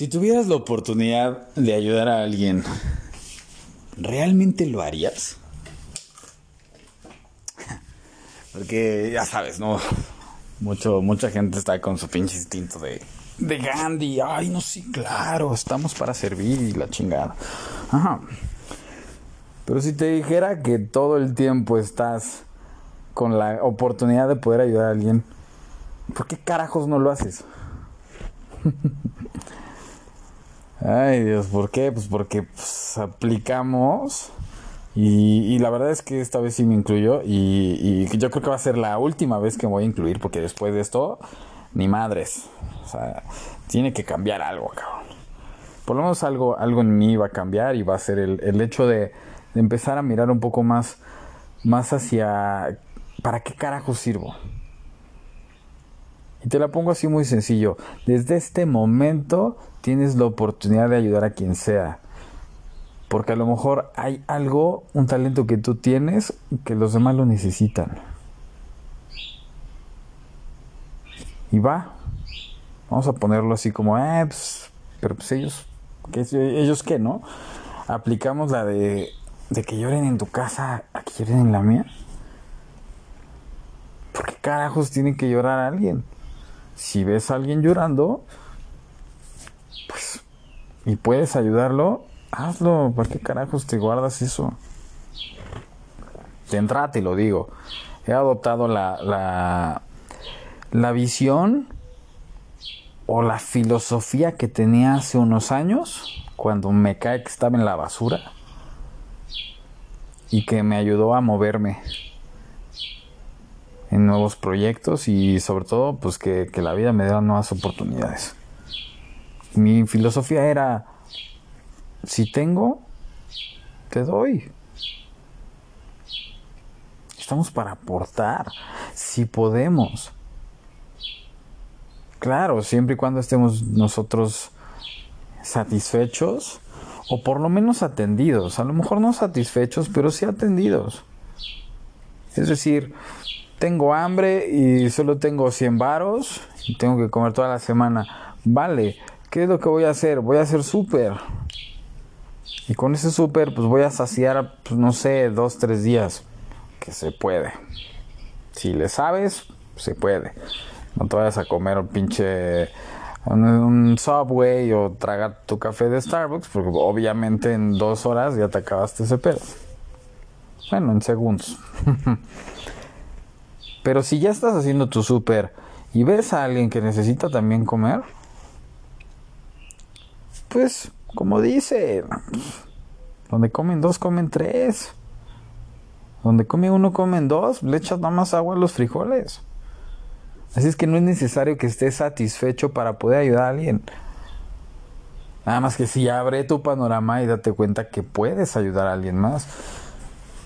Si tuvieras la oportunidad de ayudar a alguien, ¿realmente lo harías? Porque ya sabes, ¿no? Mucho, mucha gente está con su pinche instinto de, de Gandhi. Ay, no, sí, claro, estamos para servir y la chingada. Ajá. Pero si te dijera que todo el tiempo estás con la oportunidad de poder ayudar a alguien, ¿por qué carajos no lo haces? Ay Dios, ¿por qué? Pues porque pues, aplicamos y, la verdad es que esta vez sí me incluyo y, yo creo que va a ser la última vez que me voy a incluir porque después de esto, ni madres. O sea, tiene que cambiar algo, cabrón. Por lo menos algo, algo en mí va a cambiar y va a ser el, el hecho de, de empezar a mirar un poco más, más hacia ¿para qué carajo sirvo? Y te la pongo así muy sencillo. Desde este momento tienes la oportunidad de ayudar a quien sea. Porque a lo mejor hay algo, un talento que tú tienes que los demás lo necesitan. Y va. Vamos a ponerlo así como, eh, pues, pero pues ellos, ¿qué, ellos qué, ¿no? Aplicamos la de, de que lloren en tu casa a que lloren en la mía. ¿Por qué carajos tiene que llorar a alguien? Si ves a alguien llorando, pues, y puedes ayudarlo, hazlo. ¿Para qué carajos te guardas eso? Entrada te lo digo. He adoptado la, la, la visión o la filosofía que tenía hace unos años, cuando me cae que estaba en la basura y que me ayudó a moverme en nuevos proyectos y sobre todo pues que, la vida me dé nuevas oportunidades. Mi filosofía era, si tengo, te doy. Estamos para aportar, si podemos. Claro, siempre y cuando estemos nosotros satisfechos o por lo menos atendidos. A lo mejor no satisfechos, pero sí atendidos. Es decir, tengo hambre y solo tengo 100 varos y tengo que comer toda la semana. Vale, ¿qué es lo que voy a hacer? Voy a hacer súper. Y con ese súper pues voy a saciar, pues no sé, dos, tres días. Que se puede. Si le sabes, se puede. No te vayas a comer un pinche un, Subway o tragar tu café de Starbucks, porque obviamente en dos horas ya te acabaste ese pedo. Bueno, en segundos. Pero si ya estás haciendo tu súper y ves a alguien que necesita también comer, pues como dice, donde comen dos, comen tres. Donde come uno, comen dos. Le echas nada más agua a los frijoles. Así es que no es necesario que estés satisfecho para poder ayudar a alguien. Nada más que si abre tu panorama y date cuenta que puedes ayudar a alguien más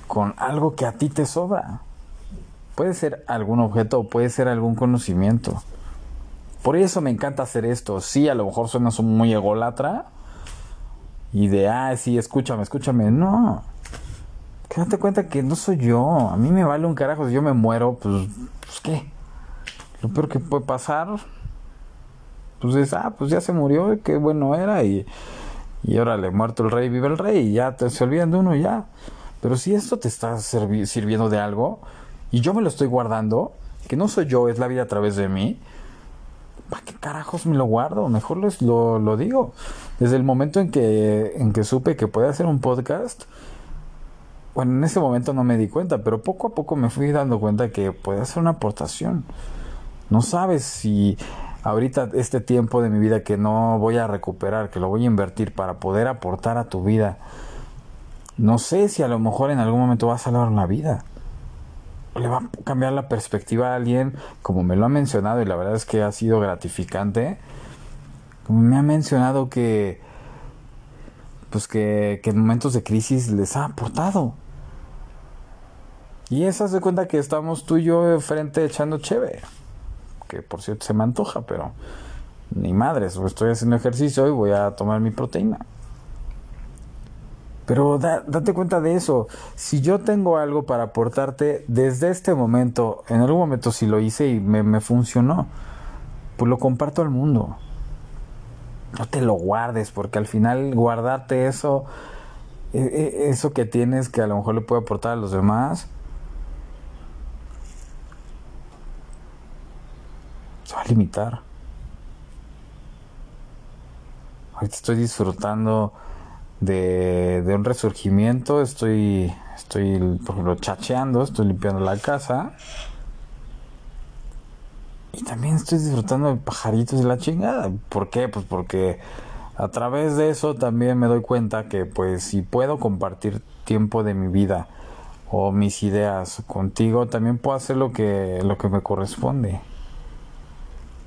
con algo que a ti te sobra. Puede ser algún objeto o puede ser algún conocimiento. Por eso me encanta hacer esto. Sí, a lo mejor suena muy ególatra. Y de, ah, sí, escúchame, escúchame. No. Que date cuenta que no soy yo. A mí me vale un carajo. Si yo me muero, pues, pues ¿qué? Lo peor que puede pasar, pues es, ah, pues ya se murió, qué bueno era. Y, y órale, muerto el rey, vive el rey. Y ya te, se olvidan de uno, ya. Pero si esto te está sirviendo de algo, y yo me lo estoy guardando, que no soy yo, es la vida a través de mí, ¿para qué carajos me lo guardo? Mejor lo, lo digo. Desde el momento en que, en que supe que podía hacer un podcast, bueno, en ese momento no me di cuenta, pero poco a poco me fui dando cuenta que puede hacer una aportación. No sabes si ahorita este tiempo de mi vida que no voy a recuperar, que lo voy a invertir para poder aportar a tu vida, no sé si a lo mejor en algún momento va a salvar una vida le va a cambiar la perspectiva a alguien, como me lo ha mencionado, y la verdad es que ha sido gratificante. Como me ha mencionado que, pues que, en momentos de crisis les ha aportado. Y esa se cuenta que estamos tú y yo frente echando cheve. Que por cierto se me antoja, pero ni madres, estoy haciendo ejercicio y voy a tomar mi proteína. Pero date cuenta de eso. Si yo tengo algo para aportarte desde este momento, en algún momento si lo hice y me, funcionó, pues lo comparto al mundo. no te lo guardes, porque al final guardarte eso, e, e, eso que tienes que a lo mejor le puede aportar a los demás, se va a limitar. Ahorita estoy disfrutando de, de un resurgimiento, estoy, estoy, por ejemplo, chacheando, estoy limpiando la casa. Y también estoy disfrutando de pajaritos de la chingada. ¿Por qué? Pues porque a través de eso también me doy cuenta que pues si puedo compartir tiempo de mi vida o mis ideas contigo, también puedo hacer lo que, lo que me corresponde.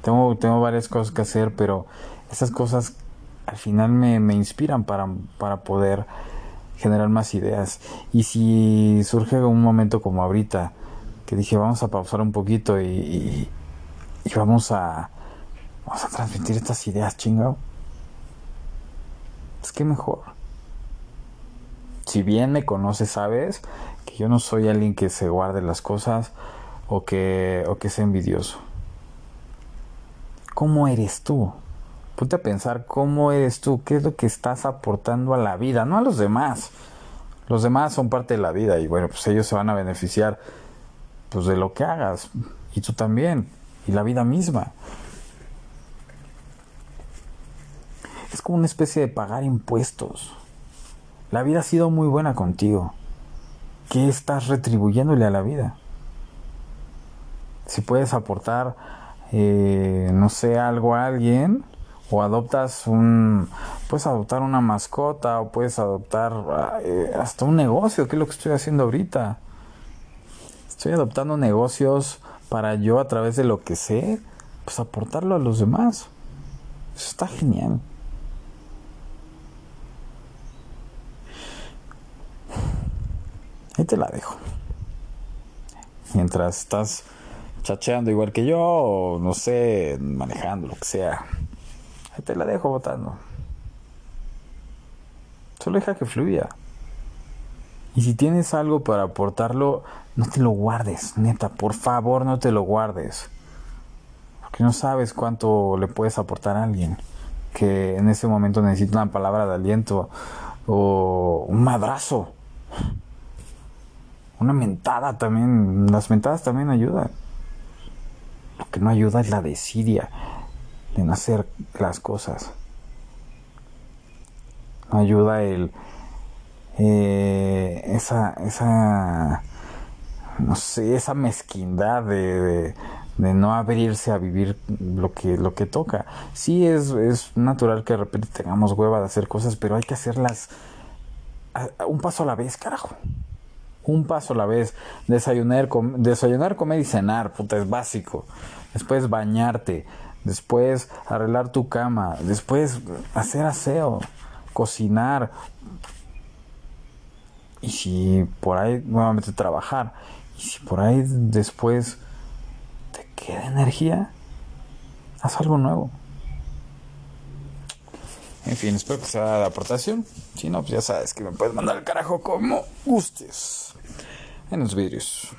Tengo, tengo varias cosas que hacer, pero esas cosas al final me, me inspiran para, para poder generar más ideas. Y si surge un momento como ahorita, que dije vamos a pausar un poquito y, y vamos a, vamos a transmitir estas ideas, chingado. Es que mejor. Si bien me conoces, sabes que yo no soy alguien que se guarde las cosas o que, o que sea envidioso. ¿Cómo eres tú? Ponte a pensar cómo eres tú, qué es lo que estás aportando a la vida, no a los demás. Los demás son parte de la vida y bueno, pues ellos se van a beneficiar pues de lo que hagas y tú también y la vida misma. Es como una especie de pagar impuestos. La vida ha sido muy buena contigo. ¿Qué estás retribuyéndole a la vida? Si puedes aportar, eh, no sé, algo a alguien, o adoptas un, puedes adoptar una mascota, o puedes adoptar eh, hasta un negocio, que es lo que estoy haciendo ahorita. Estoy adoptando negocios para yo a través de lo que sé, pues aportarlo a los demás. Eso está genial. Ahí te la dejo. Mientras estás chacheando igual que yo, o no sé, manejando, lo que sea. Te la dejo votando. Solo deja que fluya. Y si tienes algo para aportarlo, no te lo guardes, neta, por favor no te lo guardes. Porque no sabes cuánto le puedes aportar a alguien que en ese momento necesita una palabra de aliento o un madrazo. Una mentada también, las mentadas también ayudan. Lo que no ayuda es la desidia de no hacer las cosas. No ayuda el eh, esa, esa, no sé, esa mezquindad de, de, no abrirse a vivir lo que, lo que toca. Sí es, es natural que de repente tengamos hueva de hacer cosas, pero hay que hacerlas un paso a la vez, carajo. Un paso a la vez. Desayunar, desayunar, comer y cenar, puta, es básico. Después bañarte. Después arreglar tu cama. Después hacer aseo. Cocinar. Y si por ahí nuevamente trabajar. Y si por ahí después te queda energía, haz algo nuevo. En fin, espero que sea de aportación. Si no, pues ya sabes que me puedes mandar el carajo como gustes en los vídeos.